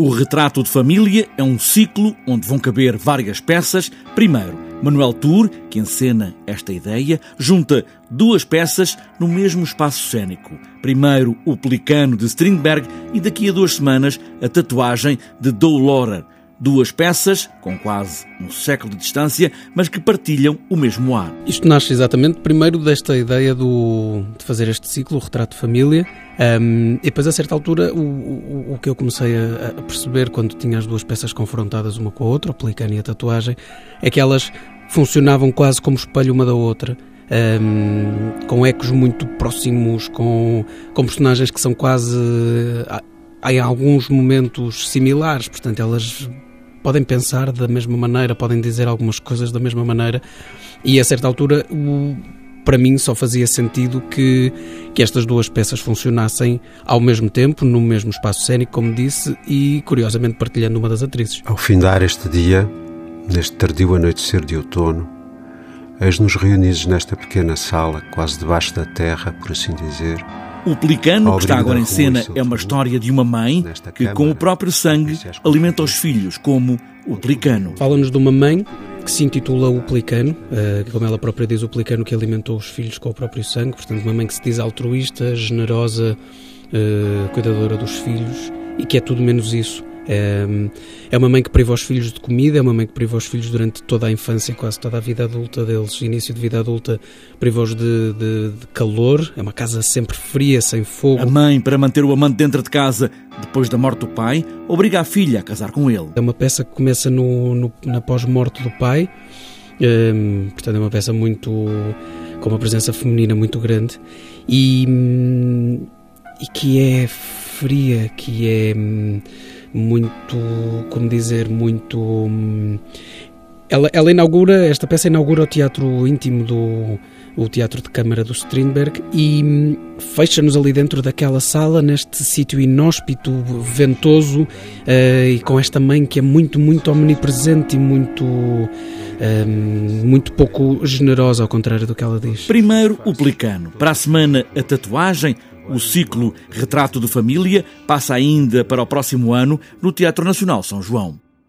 O Retrato de Família é um ciclo onde vão caber várias peças. Primeiro, Manuel Tour, que encena esta ideia, junta duas peças no mesmo espaço cênico. Primeiro, o Pelicano de Strindberg e daqui a duas semanas, a tatuagem de Laurer. Duas peças, com quase um século de distância, mas que partilham o mesmo ar. Isto nasce exatamente primeiro desta ideia do, de fazer este ciclo, o retrato de família, um, e depois a certa altura o, o, o que eu comecei a, a, perceber quando tinha as duas peças confrontadas uma com a outra, o pelicano e a tatuagem, é que elas funcionavam quase como espelho uma da outra. Um, com ecos muito próximos, com, com personagens que são quase em alguns momentos similares, portanto elas podem pensar da mesma maneira, podem dizer algumas coisas da mesma maneira, e a certa altura, o, para mim, só fazia sentido que, que estas duas peças funcionassem ao mesmo tempo, no mesmo espaço cênico, como disse, e curiosamente partilhando uma das atrizes. Ao findar este dia, neste tardio anoitecer de outono, eis-nos reunidos nesta pequena sala, quase debaixo da terra, por assim dizer o Pelicano, que está agora em cena, é uma história de uma mãe que, com o próprio sangue, alimenta os filhos, como o Pelicano. Fala-nos de uma mãe que se intitula O Pelicano, eh, como ela própria diz, o Pelicano que alimentou os filhos com o próprio sangue, portanto, uma mãe que se diz altruísta, generosa, eh, cuidadora dos filhos e que é tudo menos isso. É uma mãe que priva os filhos de comida, é uma mãe que priva os filhos durante toda a infância, quase toda a vida adulta deles, início de vida adulta, priva-os de, de, de, calor, é uma casa sempre fria, sem fogo. A mãe, para manter o amante dentro de casa depois da morte do pai, obriga a filha a casar com ele. É uma peça que começa no, no na pós-morte do pai, um, portanto é uma peça muito com uma presença feminina muito grande e, e que é fria, que é muito, como dizer, muito. Hum, ela, ela inaugura, esta peça inaugura o teatro íntimo do o teatro de câmara do Strindberg e hum, fecha-nos ali dentro daquela sala, neste sítio inóspito, ventoso uh, e com esta mãe que é muito, muito omnipresente e muito, muito pouco generosa, ao contrário do que ela diz. Primeiro, o pelicano. Para a semana, a tatuagem. O ciclo Retrato de Família passa ainda para o próximo ano no Teatro Nacional São João.